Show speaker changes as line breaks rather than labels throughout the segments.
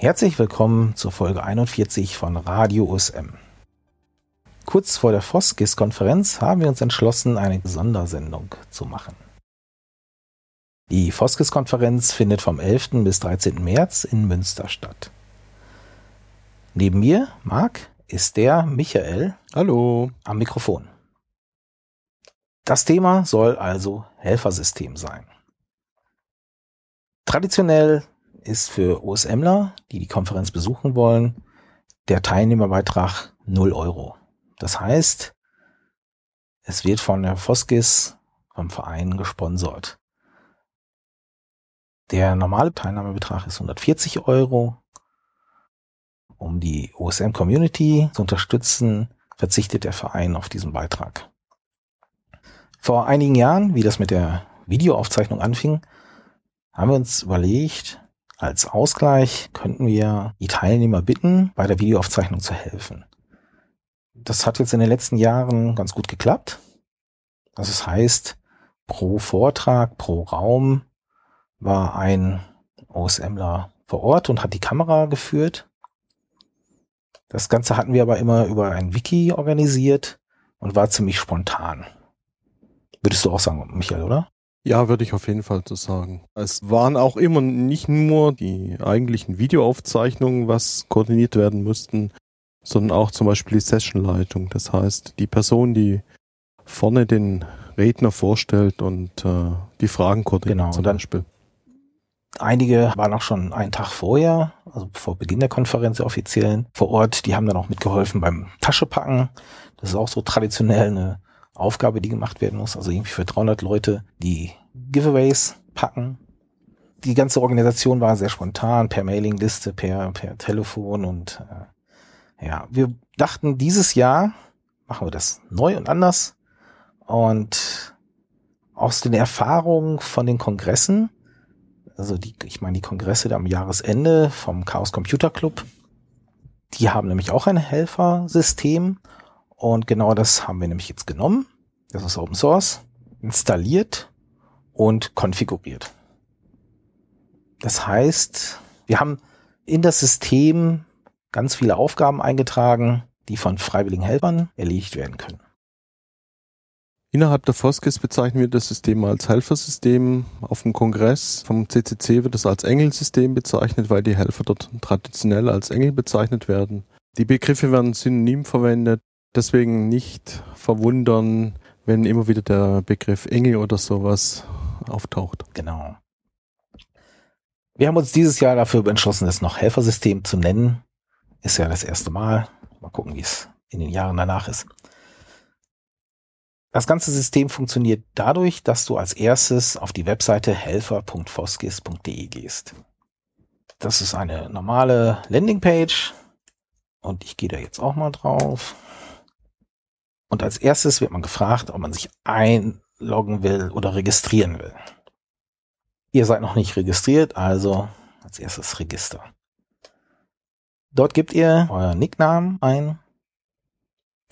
Herzlich willkommen zur Folge 41 von Radio USM. Kurz vor der Foskis-Konferenz haben wir uns entschlossen, eine Sondersendung zu machen. Die Foskis-Konferenz findet vom 11. bis 13. März in Münster statt. Neben mir, Marc, ist der Michael.
Hallo.
Am Mikrofon. Das Thema soll also Helfersystem sein. Traditionell ist für OSMler, die die Konferenz besuchen wollen, der Teilnehmerbeitrag 0 Euro. Das heißt, es wird von der Foskis, vom Verein gesponsert. Der normale Teilnahmebetrag ist 140 Euro. Um die OSM Community zu unterstützen, verzichtet der Verein auf diesen Beitrag. Vor einigen Jahren, wie das mit der Videoaufzeichnung anfing, haben wir uns überlegt, als Ausgleich könnten wir die Teilnehmer bitten, bei der Videoaufzeichnung zu helfen. Das hat jetzt in den letzten Jahren ganz gut geklappt. Das heißt, pro Vortrag, pro Raum war ein OSMler vor Ort und hat die Kamera geführt. Das Ganze hatten wir aber immer über ein Wiki organisiert und war ziemlich spontan. Würdest du auch sagen, Michael, oder?
Ja, würde ich auf jeden Fall so sagen. Es waren auch immer nicht nur die eigentlichen Videoaufzeichnungen, was koordiniert werden mussten, sondern auch zum Beispiel die Sessionleitung. Das heißt, die Person, die vorne den Redner vorstellt und äh, die Fragen koordiniert
genau, zum Beispiel. Einige waren auch schon einen Tag vorher, also vor Beginn der Konferenz der offiziellen, vor Ort. Die haben dann auch mitgeholfen beim Taschepacken. Das ist auch so traditionell eine Aufgabe, die gemacht werden muss. Also irgendwie für 300 Leute die Giveaways packen. Die ganze Organisation war sehr spontan, per Mailingliste, per, per Telefon und äh, ja, wir dachten, dieses Jahr machen wir das neu und anders. Und aus den Erfahrungen von den Kongressen, also die, ich meine die Kongresse am Jahresende vom Chaos Computer Club, die haben nämlich auch ein Helfersystem und genau das haben wir nämlich jetzt genommen. Das ist Open Source, installiert und konfiguriert. Das heißt, wir haben in das System ganz viele Aufgaben eingetragen, die von freiwilligen Helfern erledigt werden können.
Innerhalb der Foskis bezeichnen wir das System als Helfersystem. Auf dem Kongress vom CCC wird es als Engelsystem bezeichnet, weil die Helfer dort traditionell als Engel bezeichnet werden. Die Begriffe werden synonym verwendet, deswegen nicht verwundern, wenn immer wieder der Begriff Engel oder sowas auftaucht.
Genau. Wir haben uns dieses Jahr dafür entschlossen, es noch Helfersystem zu nennen. Ist ja das erste Mal. Mal gucken, wie es in den Jahren danach ist. Das ganze System funktioniert dadurch, dass du als erstes auf die Webseite helfer.foskis.de gehst. Das ist eine normale Landingpage und ich gehe da jetzt auch mal drauf. Und als erstes wird man gefragt, ob man sich einloggen will oder registrieren will. Ihr seid noch nicht registriert, also als erstes Register. Dort gebt ihr euren Nicknamen ein.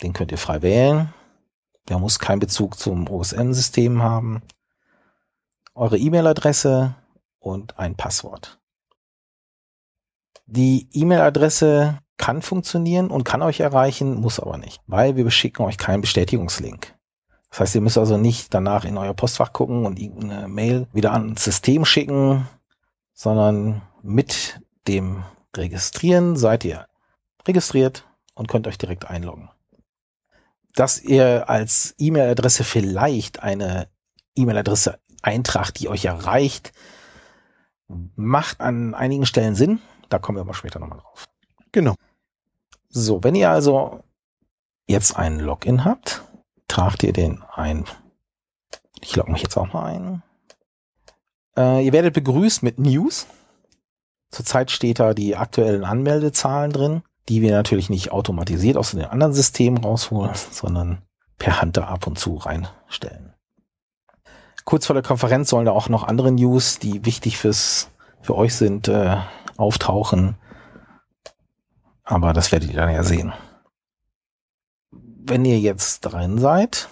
Den könnt ihr frei wählen. Der muss keinen Bezug zum OSM-System haben. Eure E-Mail-Adresse und ein Passwort. Die E-Mail-Adresse kann funktionieren und kann euch erreichen, muss aber nicht, weil wir beschicken euch keinen Bestätigungslink. Das heißt, ihr müsst also nicht danach in euer Postfach gucken und irgendeine Mail wieder ans System schicken, sondern mit dem Registrieren seid ihr registriert und könnt euch direkt einloggen. Dass ihr als E-Mail-Adresse vielleicht eine E-Mail-Adresse eintragt, die euch erreicht, macht an einigen Stellen Sinn. Da kommen wir aber später nochmal drauf.
Genau.
So, wenn ihr also jetzt einen Login habt, tragt ihr den ein. Ich logge mich jetzt auch mal ein. Äh, ihr werdet begrüßt mit News. Zurzeit steht da die aktuellen Anmeldezahlen drin, die wir natürlich nicht automatisiert aus den anderen Systemen rausholen, sondern per Hand da ab und zu reinstellen. Kurz vor der Konferenz sollen da auch noch andere News, die wichtig fürs, für euch sind, äh, auftauchen. Aber das werdet ihr dann ja sehen wenn ihr jetzt drin seid,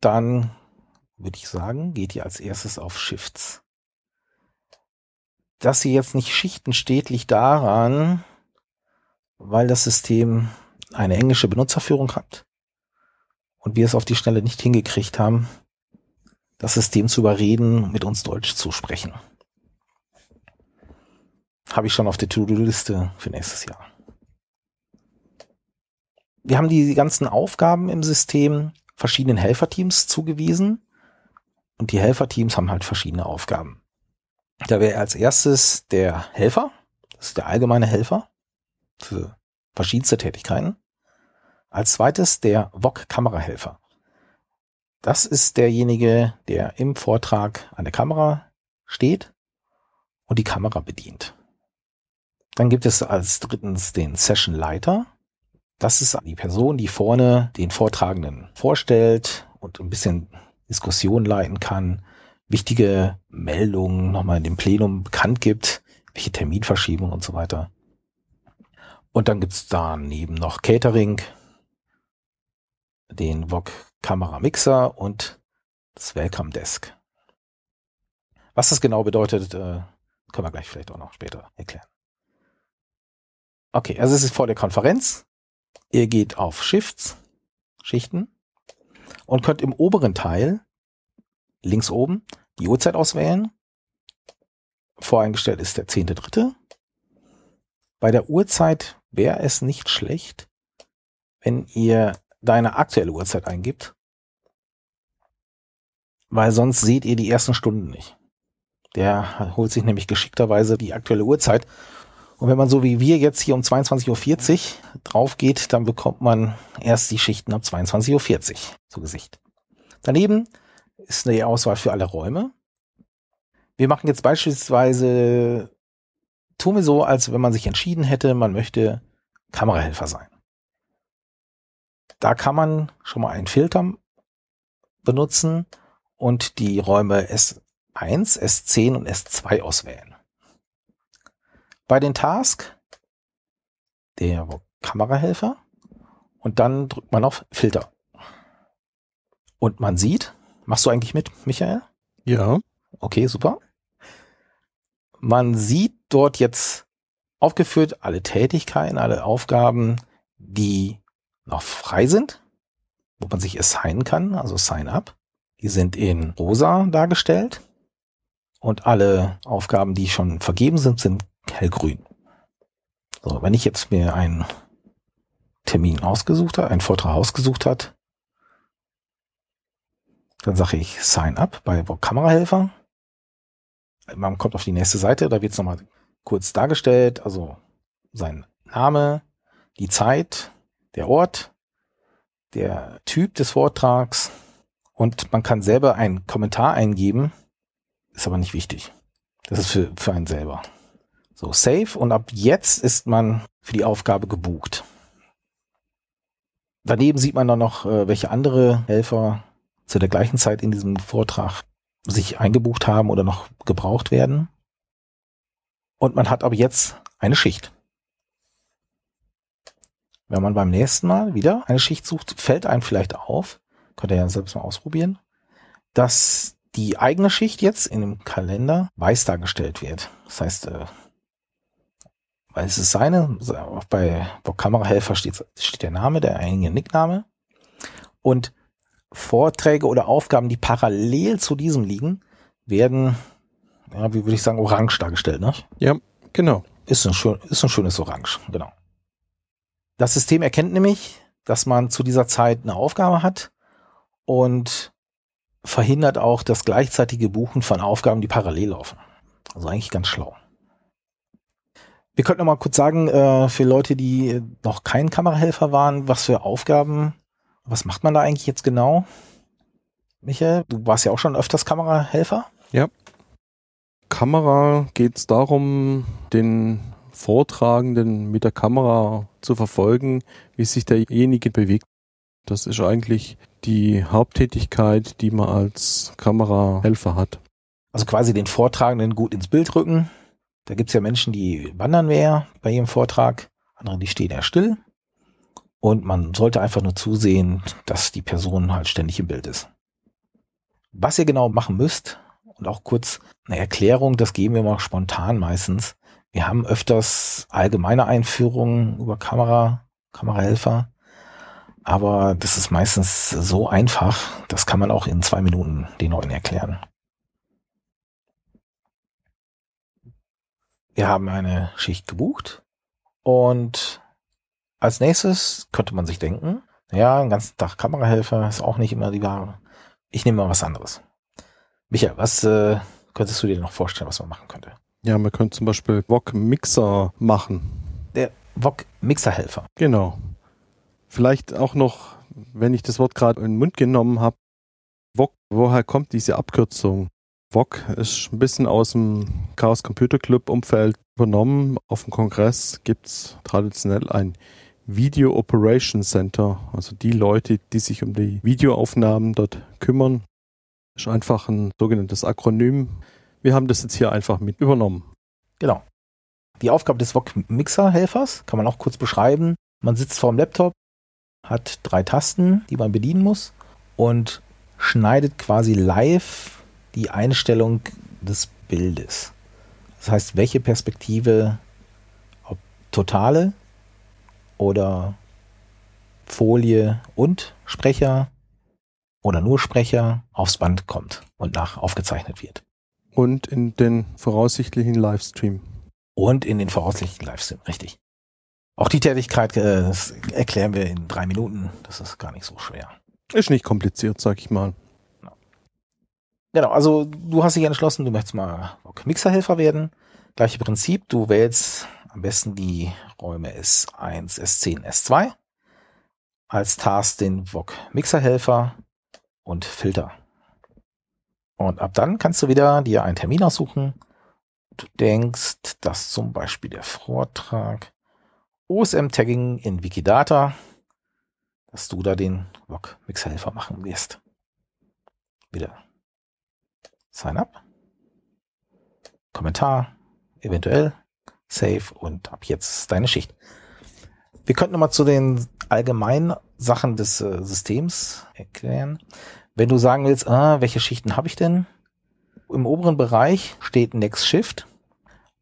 dann würde ich sagen, geht ihr als erstes auf Shifts. dass sie jetzt nicht Schichten steht, liegt daran, weil das System eine englische Benutzerführung hat und wir es auf die Schnelle nicht hingekriegt haben, das System zu überreden, mit uns Deutsch zu sprechen. Habe ich schon auf der To-Do-Liste für nächstes Jahr. Wir haben die ganzen Aufgaben im System verschiedenen Helferteams zugewiesen und die Helferteams haben halt verschiedene Aufgaben. Da wäre als erstes der Helfer, das ist der allgemeine Helfer für verschiedenste Tätigkeiten. Als zweites der VOG-Kamerahelfer. Das ist derjenige, der im Vortrag an der Kamera steht und die Kamera bedient. Dann gibt es als drittens den Session-Leiter. Das ist die Person, die vorne den Vortragenden vorstellt und ein bisschen Diskussion leiten kann, wichtige Meldungen nochmal in dem Plenum bekannt gibt, welche Terminverschiebung und so weiter. Und dann gibt's daneben noch Catering, den VOG Kamera Mixer und das Welcome Desk. Was das genau bedeutet, äh, können wir gleich vielleicht auch noch später erklären. Okay, also es ist vor der Konferenz. Ihr geht auf Shifts, Schichten und könnt im oberen Teil links oben die Uhrzeit auswählen. Voreingestellt ist der zehnte dritte. Bei der Uhrzeit wäre es nicht schlecht, wenn ihr deine aktuelle Uhrzeit eingibt, weil sonst seht ihr die ersten Stunden nicht. Der holt sich nämlich geschickterweise die aktuelle Uhrzeit. Und wenn man so wie wir jetzt hier um 22.40 Uhr drauf geht, dann bekommt man erst die Schichten ab 22.40 Uhr zu Gesicht. Daneben ist eine Auswahl für alle Räume. Wir machen jetzt beispielsweise, tun wir so, als wenn man sich entschieden hätte, man möchte Kamerahelfer sein. Da kann man schon mal einen Filter benutzen und die Räume S1, S10 und S2 auswählen. Bei den Task der Kamerahelfer und dann drückt man auf Filter. Und man sieht, machst du eigentlich mit, Michael?
Ja.
Okay, super. Man sieht dort jetzt aufgeführt alle Tätigkeiten, alle Aufgaben, die noch frei sind, wo man sich assignen kann, also Sign Up. Die sind in rosa dargestellt und alle Aufgaben, die schon vergeben sind, sind hellgrün. So, wenn ich jetzt mir einen Termin ausgesucht habe, einen Vortrag ausgesucht hat, dann sage ich Sign Up bei Kamerahelfer. Man kommt auf die nächste Seite, da wird es nochmal kurz dargestellt, also sein Name, die Zeit, der Ort, der Typ des Vortrags und man kann selber einen Kommentar eingeben, ist aber nicht wichtig. Das ist für, für einen selber. So, Save und ab jetzt ist man für die Aufgabe gebucht. Daneben sieht man dann noch, äh, welche andere Helfer zu der gleichen Zeit in diesem Vortrag sich eingebucht haben oder noch gebraucht werden. Und man hat aber jetzt eine Schicht. Wenn man beim nächsten Mal wieder eine Schicht sucht, fällt einem vielleicht auf, könnt ihr ja selbst mal ausprobieren, dass die eigene Schicht jetzt in dem Kalender weiß dargestellt wird. Das heißt, äh, weil es ist seine, bei Kamerahelfer steht, steht der Name, der eigene Nickname. Und Vorträge oder Aufgaben, die parallel zu diesem liegen, werden, ja, wie würde ich sagen, orange dargestellt, ne?
Ja, genau.
Ist ein, schön, ist ein schönes Orange, genau. Das System erkennt nämlich, dass man zu dieser Zeit eine Aufgabe hat und verhindert auch das gleichzeitige Buchen von Aufgaben, die parallel laufen. Also eigentlich ganz schlau. Wir könnten noch mal kurz sagen, äh, für Leute, die noch kein Kamerahelfer waren, was für Aufgaben was macht man da eigentlich jetzt genau? Michael, du warst ja auch schon öfters Kamerahelfer.
Ja. Kamera geht es darum, den Vortragenden mit der Kamera zu verfolgen, wie sich derjenige bewegt. Das ist eigentlich die Haupttätigkeit, die man als Kamerahelfer hat.
Also quasi den Vortragenden gut ins Bild rücken. Da gibt's ja Menschen, die wandern mehr bei ihrem Vortrag, andere, die stehen ja still. Und man sollte einfach nur zusehen, dass die Person halt ständig im Bild ist. Was ihr genau machen müsst, Und auch kurz eine Erklärung, das geben wir mal spontan meistens. Wir haben öfters allgemeine Einführungen über Kamera, Kamerahelfer. Aber das ist meistens so einfach, das kann man auch in zwei Minuten den Leuten erklären. Wir haben eine Schicht gebucht und als nächstes könnte man sich denken, ja, einen ganzen Tag Kamerahelfer ist auch nicht immer die Ware. Ich nehme mal was anderes. Michael, was äh, könntest du dir noch vorstellen, was man machen könnte?
Ja, man könnte zum Beispiel VOG-Mixer machen.
Der VOG-Mixerhelfer.
Genau. Vielleicht auch noch, wenn ich das Wort gerade in den Mund genommen habe, VOG, woher kommt diese Abkürzung? VOG ist ein bisschen aus dem Chaos Computer Club Umfeld übernommen. Auf dem Kongress gibt es traditionell ein Video Operation Center, also die Leute, die sich um die Videoaufnahmen dort kümmern. Ist einfach ein sogenanntes Akronym. Wir haben das jetzt hier einfach mit übernommen.
Genau. Die Aufgabe des VOG-Mixer-Helfers kann man auch kurz beschreiben. Man sitzt vor dem Laptop, hat drei Tasten, die man bedienen muss und schneidet quasi live die Einstellung des Bildes. Das heißt, welche Perspektive, ob totale oder Folie und Sprecher oder nur Sprecher aufs Band kommt und nach aufgezeichnet wird.
Und in den voraussichtlichen Livestream.
Und in den voraussichtlichen Livestream, richtig. Auch die Tätigkeit äh, erklären wir in drei Minuten. Das ist gar nicht so schwer.
Ist nicht kompliziert, sag ich mal.
Genau, also du hast dich entschlossen, du möchtest mal Mixerhelfer werden. Gleiche Prinzip, du wählst am besten die Räume S1, S10, S2 als Task den VOG Mixerhelfer und Filter. Und ab dann kannst du wieder dir einen Termin aussuchen. Du denkst, dass zum Beispiel der Vortrag OSM-Tagging in Wikidata, dass du da den VOG Mixerhelfer machen wirst. Wieder Sign up. Kommentar, eventuell, Save und ab jetzt deine Schicht. Wir könnten nochmal zu den allgemeinen Sachen des äh, Systems erklären. Wenn du sagen willst, ah, welche Schichten habe ich denn? Im oberen Bereich steht Next Shift.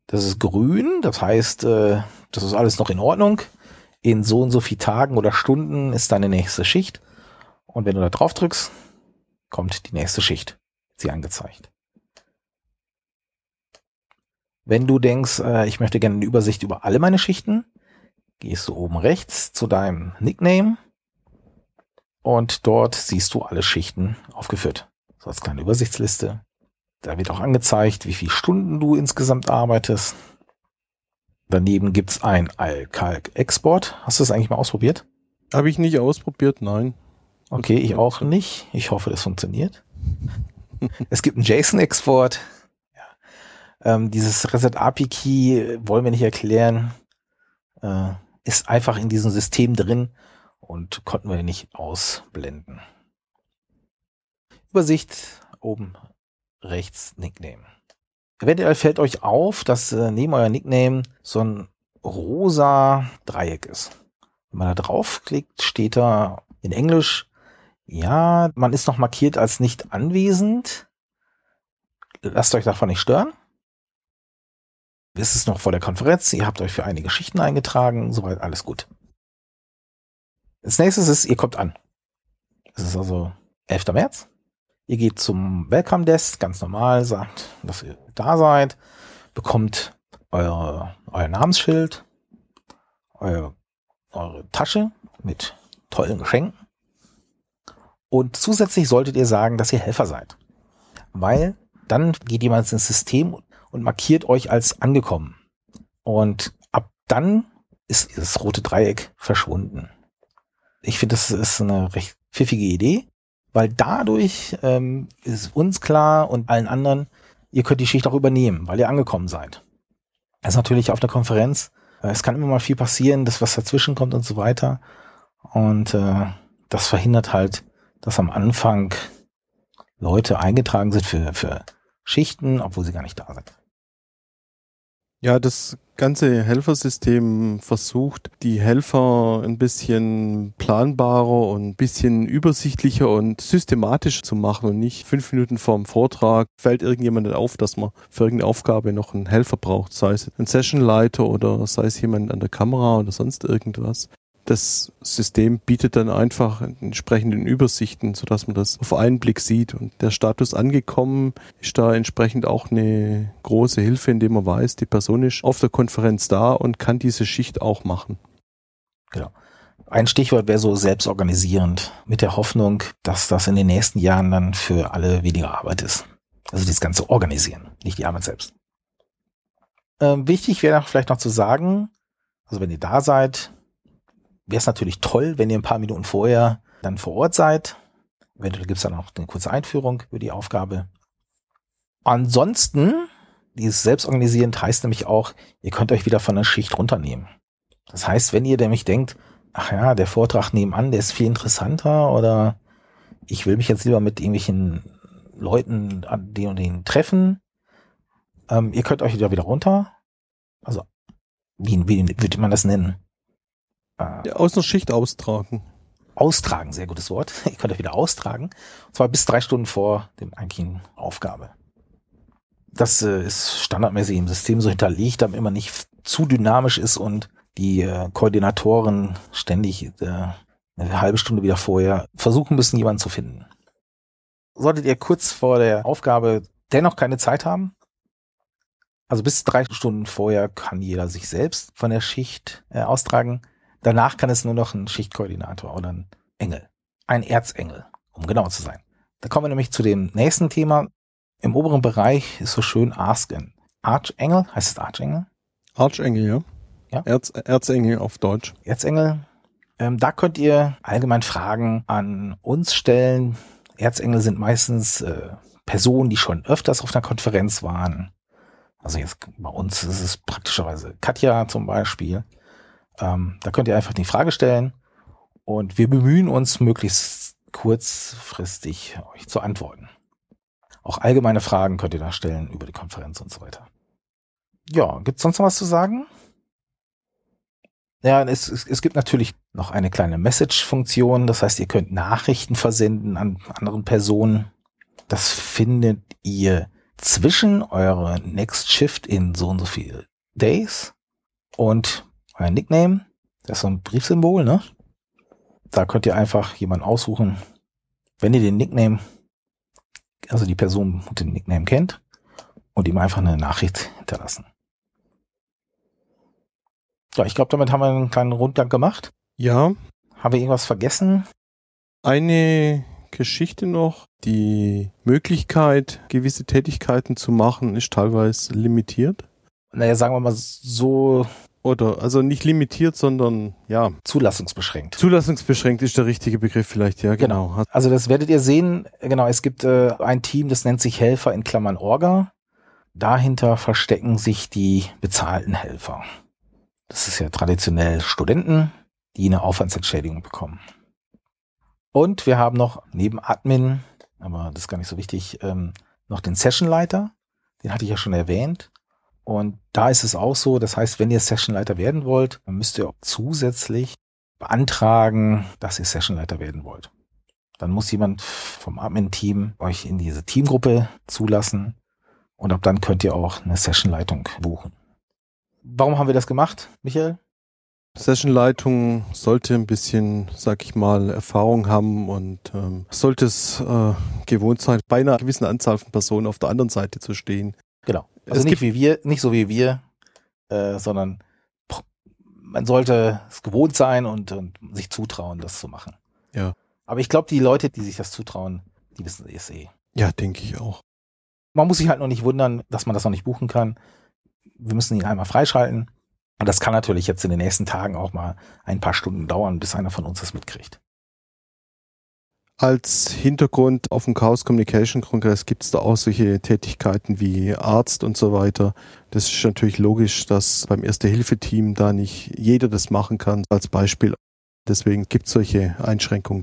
Das ist grün, das heißt, äh, das ist alles noch in Ordnung. In so und so viel Tagen oder Stunden ist deine nächste Schicht. Und wenn du da drauf drückst, kommt die nächste Schicht. Sie angezeigt. Wenn du denkst, äh, ich möchte gerne eine Übersicht über alle meine Schichten, gehst du oben rechts zu deinem Nickname und dort siehst du alle Schichten aufgeführt. So als kleine Übersichtsliste. Da wird auch angezeigt, wie viele Stunden du insgesamt arbeitest. Daneben gibt's ein Alkalk-Export. Hast du das eigentlich mal ausprobiert?
Habe ich nicht ausprobiert, nein.
Okay, ich auch nicht. Ich hoffe, das funktioniert. es gibt einen JSON-Export. Ähm, dieses Reset API Key wollen wir nicht erklären. Äh, ist einfach in diesem System drin und konnten wir nicht ausblenden. Übersicht oben rechts Nickname. Eventuell fällt euch auf, dass äh, neben euer Nickname so ein rosa Dreieck ist. Wenn man da draufklickt, steht da in Englisch, ja, man ist noch markiert als nicht anwesend. Lasst euch davon nicht stören es ist noch vor der Konferenz, ihr habt euch für einige Schichten eingetragen, soweit alles gut. Als nächstes ist, ihr kommt an. Es ist also 11. März. Ihr geht zum Welcome Desk, ganz normal, sagt, dass ihr da seid, bekommt euer, euer Namensschild, eure, eure Tasche mit tollen Geschenken. Und zusätzlich solltet ihr sagen, dass ihr Helfer seid. Weil dann geht jemand ins System und markiert euch als angekommen. Und ab dann ist das rote Dreieck verschwunden. Ich finde, das ist eine recht pfiffige Idee, weil dadurch ähm, ist uns klar und allen anderen, ihr könnt die Schicht auch übernehmen, weil ihr angekommen seid. Das ist natürlich auf der Konferenz. Äh, es kann immer mal viel passieren, dass was dazwischen kommt und so weiter. Und äh, das verhindert halt, dass am Anfang Leute eingetragen sind für, für Schichten, obwohl sie gar nicht da sind.
Ja, das ganze Helfersystem versucht, die Helfer ein bisschen planbarer und ein bisschen übersichtlicher und systematisch zu machen und nicht fünf Minuten vorm Vortrag fällt irgendjemand auf, dass man für irgendeine Aufgabe noch einen Helfer braucht, sei es ein Sessionleiter oder sei es jemand an der Kamera oder sonst irgendwas das System bietet dann einfach entsprechenden Übersichten, sodass man das auf einen Blick sieht. Und der Status angekommen ist da entsprechend auch eine große Hilfe, indem man weiß, die Person ist auf der Konferenz da und kann diese Schicht auch machen.
Genau. Ein Stichwort wäre so selbstorganisierend, mit der Hoffnung, dass das in den nächsten Jahren dann für alle weniger Arbeit ist. Also das ganze Organisieren, nicht die Arbeit selbst. Ähm, wichtig wäre vielleicht noch zu sagen, also wenn ihr da seid, wäre es natürlich toll, wenn ihr ein paar Minuten vorher dann vor Ort seid. Eventuell gibt es dann auch eine kurze Einführung über die Aufgabe. Ansonsten, dieses Selbstorganisierend heißt nämlich auch, ihr könnt euch wieder von der Schicht runternehmen. Das heißt, wenn ihr nämlich denkt, ach ja, der Vortrag nebenan, der ist viel interessanter oder ich will mich jetzt lieber mit irgendwelchen Leuten an den und den treffen, ähm, ihr könnt euch wieder wieder runter. Also, wie, wie würde man das nennen?
Äh, aus einer Schicht austragen.
Austragen, sehr gutes Wort. Ihr könnt euch wieder austragen. Und zwar bis drei Stunden vor dem eigentlichen Aufgabe. Das äh, ist standardmäßig im System so hinterlegt, damit immer nicht zu dynamisch ist und die äh, Koordinatoren ständig äh, eine halbe Stunde wieder vorher versuchen müssen, jemanden zu finden. Solltet ihr kurz vor der Aufgabe dennoch keine Zeit haben, also bis drei Stunden vorher kann jeder sich selbst von der Schicht äh, austragen. Danach kann es nur noch ein Schichtkoordinator oder ein Engel. Ein Erzengel, um genau zu sein. Da kommen wir nämlich zu dem nächsten Thema. Im oberen Bereich ist so schön Asken. Archengel, heißt es Archengel?
Archengel, ja. ja? Erz, Erzengel auf Deutsch.
Erzengel. Ähm, da könnt ihr allgemein Fragen an uns stellen. Erzengel sind meistens äh, Personen, die schon öfters auf einer Konferenz waren. Also jetzt bei uns ist es praktischerweise Katja zum Beispiel. Ähm, da könnt ihr einfach die Frage stellen und wir bemühen uns möglichst kurzfristig euch zu antworten. Auch allgemeine Fragen könnt ihr da stellen über die Konferenz und so weiter. Ja, gibt's sonst noch was zu sagen? Ja, es, es, es gibt natürlich noch eine kleine Message-Funktion. Das heißt, ihr könnt Nachrichten versenden an anderen Personen. Das findet ihr zwischen eure Next Shift in so und so viele Days und euer Nickname. Das ist so ein Briefsymbol, ne? Da könnt ihr einfach jemanden aussuchen. Wenn ihr den Nickname, also die Person mit dem Nickname kennt und ihm einfach eine Nachricht hinterlassen. Ja, ich glaube, damit haben wir einen kleinen Rundgang gemacht.
Ja.
Haben wir irgendwas vergessen?
Eine Geschichte noch. Die Möglichkeit, gewisse Tätigkeiten zu machen, ist teilweise limitiert.
Naja, sagen wir mal so,
oder also nicht limitiert, sondern ja.
Zulassungsbeschränkt.
Zulassungsbeschränkt ist der richtige Begriff vielleicht, ja, genau.
genau. Also das werdet ihr sehen, genau, es gibt äh, ein Team, das nennt sich Helfer in Klammern Orga. Dahinter verstecken sich die bezahlten Helfer. Das ist ja traditionell Studenten, die eine Aufwandsentschädigung bekommen. Und wir haben noch neben Admin, aber das ist gar nicht so wichtig, ähm, noch den Sessionleiter. Den hatte ich ja schon erwähnt. Und da ist es auch so, das heißt, wenn ihr Sessionleiter werden wollt, dann müsst ihr auch zusätzlich beantragen, dass ihr Sessionleiter werden wollt. Dann muss jemand vom Admin-Team euch in diese Teamgruppe zulassen und ab dann könnt ihr auch eine Sessionleitung buchen. Warum haben wir das gemacht, Michael?
Sessionleitung sollte ein bisschen, sag ich mal, Erfahrung haben und ähm, sollte es äh, gewohnt sein, bei einer gewissen Anzahl von Personen auf der anderen Seite zu stehen.
Genau. Also es nicht wie wir, nicht so wie wir, äh, sondern man sollte es gewohnt sein und, und sich zutrauen, das zu machen.
Ja.
Aber ich glaube, die Leute, die sich das zutrauen, die wissen es eh.
Ja, denke ich auch.
Man muss sich halt noch nicht wundern, dass man das noch nicht buchen kann. Wir müssen ihn einmal freischalten. Und das kann natürlich jetzt in den nächsten Tagen auch mal ein paar Stunden dauern, bis einer von uns das mitkriegt.
Als Hintergrund auf dem Chaos Communication Kongress gibt es da auch solche Tätigkeiten wie Arzt und so weiter. Das ist natürlich logisch, dass beim Erste-Hilfe-Team da nicht jeder das machen kann, als Beispiel. Deswegen gibt es solche Einschränkungen.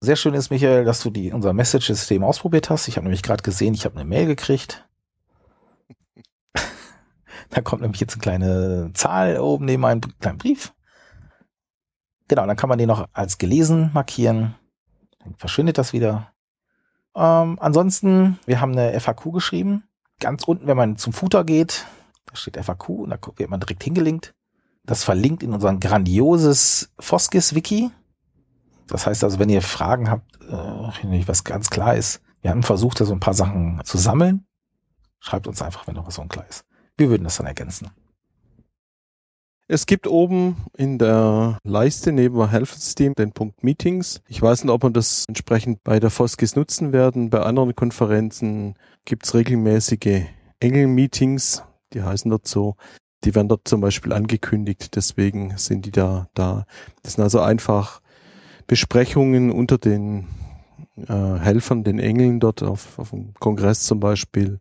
Sehr schön ist, Michael, dass du die, unser Message-System ausprobiert hast. Ich habe nämlich gerade gesehen, ich habe eine Mail gekriegt. Da kommt nämlich jetzt eine kleine Zahl oben neben einem kleinen Brief. Genau, dann kann man den noch als gelesen markieren. Dann verschwindet das wieder. Ähm, ansonsten, wir haben eine FAQ geschrieben. Ganz unten, wenn man zum Footer geht, da steht FAQ und da wird man direkt hingelinkt. Das verlinkt in unser grandioses Foskis-Wiki. Das heißt also, wenn ihr Fragen habt, äh, was ganz klar ist, wir haben versucht, da so ein paar Sachen zu sammeln. Schreibt uns einfach, wenn noch was unklar ist. Wir würden das dann ergänzen.
Es gibt oben in der Leiste neben Helfersystem den Punkt Meetings. Ich weiß nicht, ob wir das entsprechend bei der Foskis nutzen werden. Bei anderen Konferenzen gibt es regelmäßige Engel-Meetings, die heißen dort so. Die werden dort zum Beispiel angekündigt, deswegen sind die da da. Das sind also einfach Besprechungen unter den äh, Helfern, den Engeln dort auf, auf dem Kongress zum Beispiel,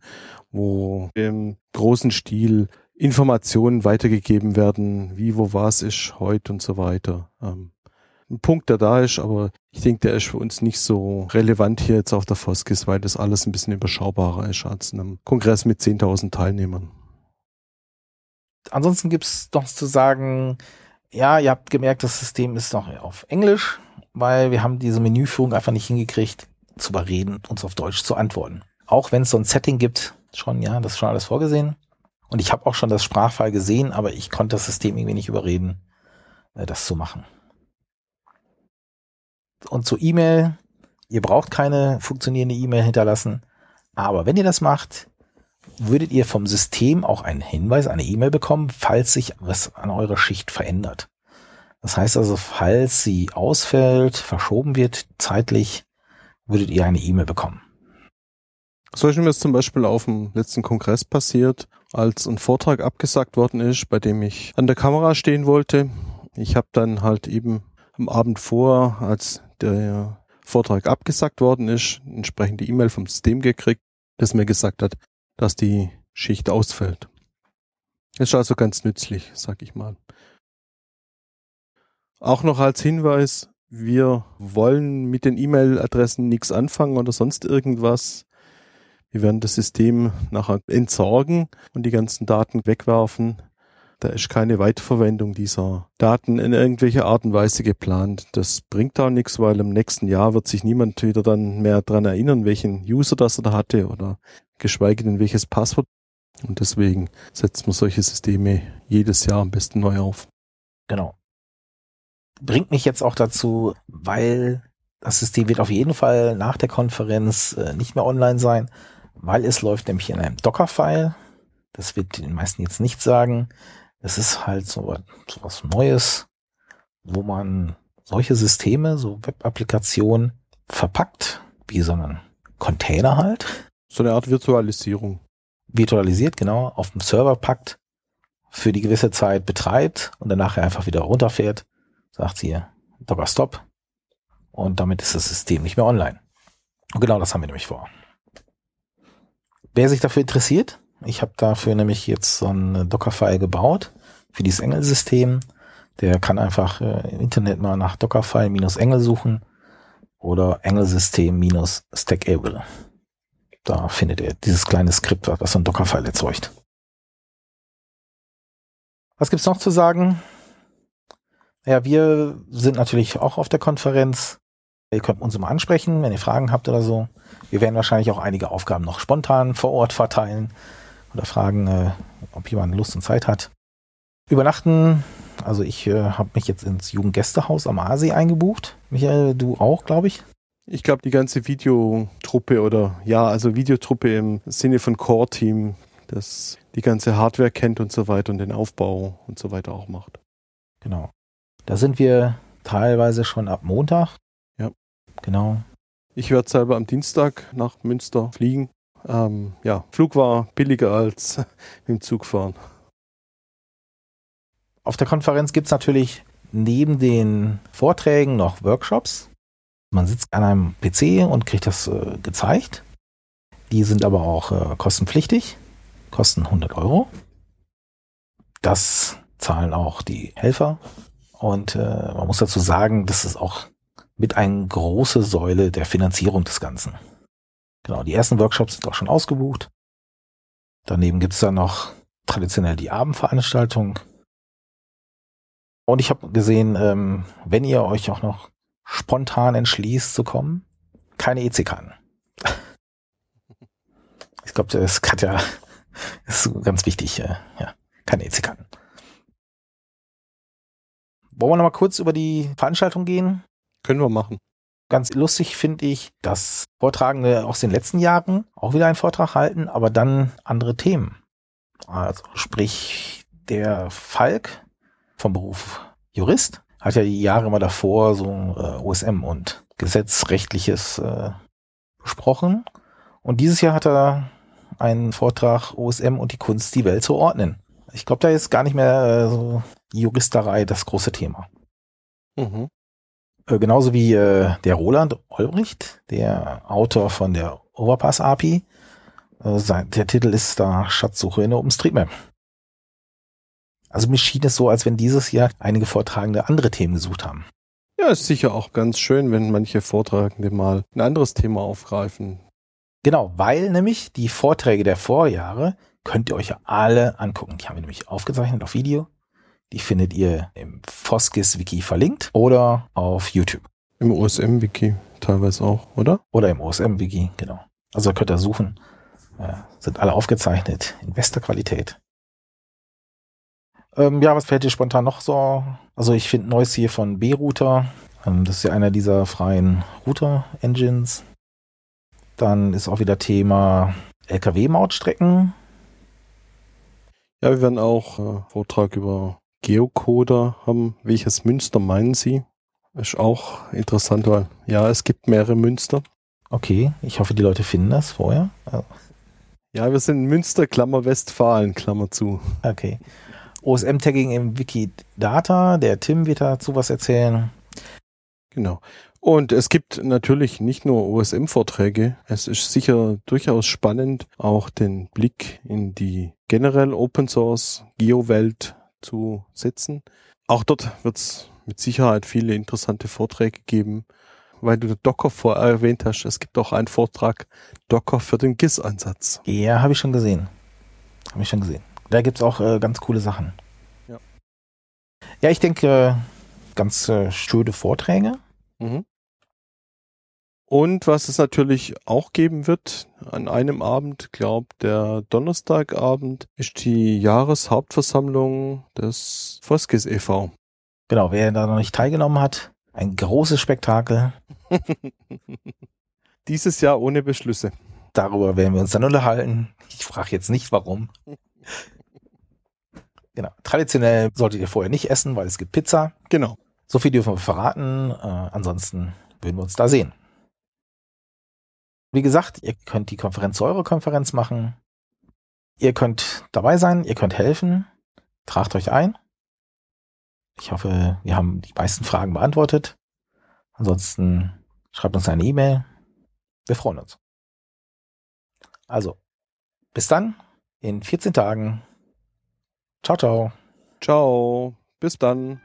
wo im großen Stil Informationen weitergegeben werden, wie, wo, was ist heute und so weiter. Ähm, ein Punkt, der da ist, aber ich denke, der ist für uns nicht so relevant hier jetzt auf der Foskis, weil das alles ein bisschen überschaubarer ist als in einem Kongress mit 10.000 Teilnehmern.
Ansonsten gibt's noch zu sagen, ja, ihr habt gemerkt, das System ist noch auf Englisch, weil wir haben diese Menüführung einfach nicht hingekriegt, zu überreden, uns auf Deutsch zu antworten. Auch wenn es so ein Setting gibt, schon, ja, das ist schon alles vorgesehen. Und ich habe auch schon das Sprachfall gesehen, aber ich konnte das System irgendwie nicht überreden, äh, das zu machen. Und zur E-Mail, ihr braucht keine funktionierende E-Mail hinterlassen, aber wenn ihr das macht, würdet ihr vom System auch einen Hinweis, eine E-Mail bekommen, falls sich was an eurer Schicht verändert. Das heißt also, falls sie ausfällt, verschoben wird, zeitlich, würdet ihr eine E-Mail bekommen.
So ist mir das zum Beispiel auf dem letzten Kongress passiert, als ein Vortrag abgesagt worden ist, bei dem ich an der Kamera stehen wollte. Ich habe dann halt eben am Abend vor, als der Vortrag abgesagt worden ist, entsprechend die E-Mail vom System gekriegt, das mir gesagt hat, dass die Schicht ausfällt. Ist also ganz nützlich, sag ich mal. Auch noch als Hinweis, wir wollen mit den E-Mail-Adressen nichts anfangen oder sonst irgendwas. Wir werden das System nachher entsorgen und die ganzen Daten wegwerfen. Da ist keine Weiterverwendung dieser Daten in irgendwelcher Art und Weise geplant. Das bringt auch nichts, weil im nächsten Jahr wird sich niemand wieder dann mehr dran erinnern, welchen User das er da hatte oder geschweige denn welches Passwort. Und deswegen setzt man solche Systeme jedes Jahr am besten neu auf.
Genau. Bringt mich jetzt auch dazu, weil das System wird auf jeden Fall nach der Konferenz äh, nicht mehr online sein, weil es läuft nämlich in einem Docker-File. Das wird den meisten jetzt nicht sagen. Es ist halt so, so was Neues, wo man solche Systeme, so Web-Applikationen verpackt, wie so einen Container halt,
so eine Art Virtualisierung.
Virtualisiert, genau, auf dem Server packt, für die gewisse Zeit betreibt und danach einfach wieder runterfährt, sagt sie, Docker Stop. Und damit ist das System nicht mehr online. Und genau das haben wir nämlich vor. Wer sich dafür interessiert, ich habe dafür nämlich jetzt so ein Dockerfile gebaut für dieses Engel-System. Der kann einfach äh, im Internet mal nach Dockerfile-Engel suchen oder Engelsystem-Stackable. Da findet ihr dieses kleine Skript, was so ein Dockerfile erzeugt. Was gibt's noch zu sagen? Ja, wir sind natürlich auch auf der Konferenz. Ihr könnt uns immer ansprechen, wenn ihr Fragen habt oder so. Wir werden wahrscheinlich auch einige Aufgaben noch spontan vor Ort verteilen oder fragen, äh, ob jemand Lust und Zeit hat. Übernachten, also ich äh, habe mich jetzt ins Jugendgästehaus am Aasee eingebucht. Michael, du auch, glaube ich.
Ich glaube, die ganze Videotruppe oder ja, also Videotruppe im Sinne von Core-Team, das die ganze Hardware kennt und so weiter und den Aufbau und so weiter auch macht.
Genau. Da sind wir teilweise schon ab Montag.
Ja.
Genau.
Ich werde selber am Dienstag nach Münster fliegen. Ähm, ja, Flug war billiger als dem Zug fahren.
Auf der Konferenz gibt es natürlich neben den Vorträgen noch Workshops. Man sitzt an einem PC und kriegt das äh, gezeigt. Die sind aber auch äh, kostenpflichtig, kosten 100 Euro. Das zahlen auch die Helfer. Und äh, man muss dazu sagen, das ist auch mit eine große Säule der Finanzierung des Ganzen. Genau, die ersten Workshops sind auch schon ausgebucht. Daneben gibt es dann noch traditionell die Abendveranstaltung. Und ich habe gesehen, ähm, wenn ihr euch auch noch spontan entschließt zu kommen, keine EC-Karten. Ich glaube, das hat ja ist ganz wichtig. Äh, ja, keine EC-Karten. Wollen wir noch mal kurz über die Veranstaltung gehen?
Können wir machen.
Ganz lustig finde ich, dass Vortragende aus den letzten Jahren auch wieder einen Vortrag halten, aber dann andere Themen. Also sprich, der Falk vom Beruf Jurist hat ja die Jahre immer davor so äh, OSM und Gesetzrechtliches äh, besprochen. Und dieses Jahr hat er einen Vortrag OSM und die Kunst, die Welt zu ordnen. Ich glaube, da ist gar nicht mehr äh, so Juristerei das große Thema. Mhm. Äh, genauso wie äh, der Roland Olbricht, der Autor von der Overpass API. Äh, sein, der Titel ist da Schatzsuche in der OpenStreetMap. Also mir schien es so, als wenn dieses Jahr einige Vortragende andere Themen gesucht haben.
Ja, ist sicher auch ganz schön, wenn manche Vortragende mal ein anderes Thema aufgreifen.
Genau, weil nämlich die Vorträge der Vorjahre könnt ihr euch ja alle angucken. Die haben wir nämlich aufgezeichnet auf Video. Die findet ihr im Foskis-Wiki verlinkt oder auf YouTube.
Im OSM-Wiki teilweise auch, oder?
Oder im OSM-Wiki, genau. Also könnt ihr suchen. Äh, sind alle aufgezeichnet in bester Qualität. Ähm, ja, was fällt dir spontan noch so? Also ich finde Neues hier von B-Router. Ähm, das ist ja einer dieser freien Router-Engines. Dann ist auch wieder Thema LKW-Mautstrecken.
Ja, wir werden auch äh, Vortrag über Geocoder haben. Welches Münster meinen Sie? Ist auch interessant, weil ja, es gibt mehrere Münster.
Okay, ich hoffe, die Leute finden das vorher.
Ja, wir sind Münster, Klammer Westfalen, Klammer zu.
Okay. OSM-Tagging im Wikidata, der Tim wird dazu was erzählen.
Genau. Und es gibt natürlich nicht nur OSM-Vorträge. Es ist sicher durchaus spannend, auch den Blick in die generell Open Source Geo-Welt zu setzen. Auch dort wird es mit Sicherheit viele interessante Vorträge geben, weil du Docker vorher erwähnt hast. Es gibt auch einen Vortrag Docker für den GIS-Einsatz.
Ja, habe ich schon gesehen. Habe ich schon gesehen. Da gibt es auch äh, ganz coole Sachen. Ja, ja ich denke, äh, ganz äh, schöne Vorträge. Mhm.
Und was es natürlich auch geben wird an einem Abend, glaube der Donnerstagabend, ist die Jahreshauptversammlung des Foskis e.V.
Genau, wer da noch nicht teilgenommen hat, ein großes Spektakel.
Dieses Jahr ohne Beschlüsse.
Darüber werden wir uns dann unterhalten. Ich frage jetzt nicht, warum. Genau. Traditionell solltet ihr vorher nicht essen, weil es gibt Pizza.
Genau.
So viel dürfen wir verraten. Äh, ansonsten würden wir uns da sehen. Wie gesagt, ihr könnt die Konferenz zu eurer Konferenz machen. Ihr könnt dabei sein, ihr könnt helfen. Tragt euch ein. Ich hoffe, wir haben die meisten Fragen beantwortet. Ansonsten schreibt uns eine E-Mail. Wir freuen uns. Also, bis dann in 14 Tagen. Ciao, ciao.
Ciao. Bis dann.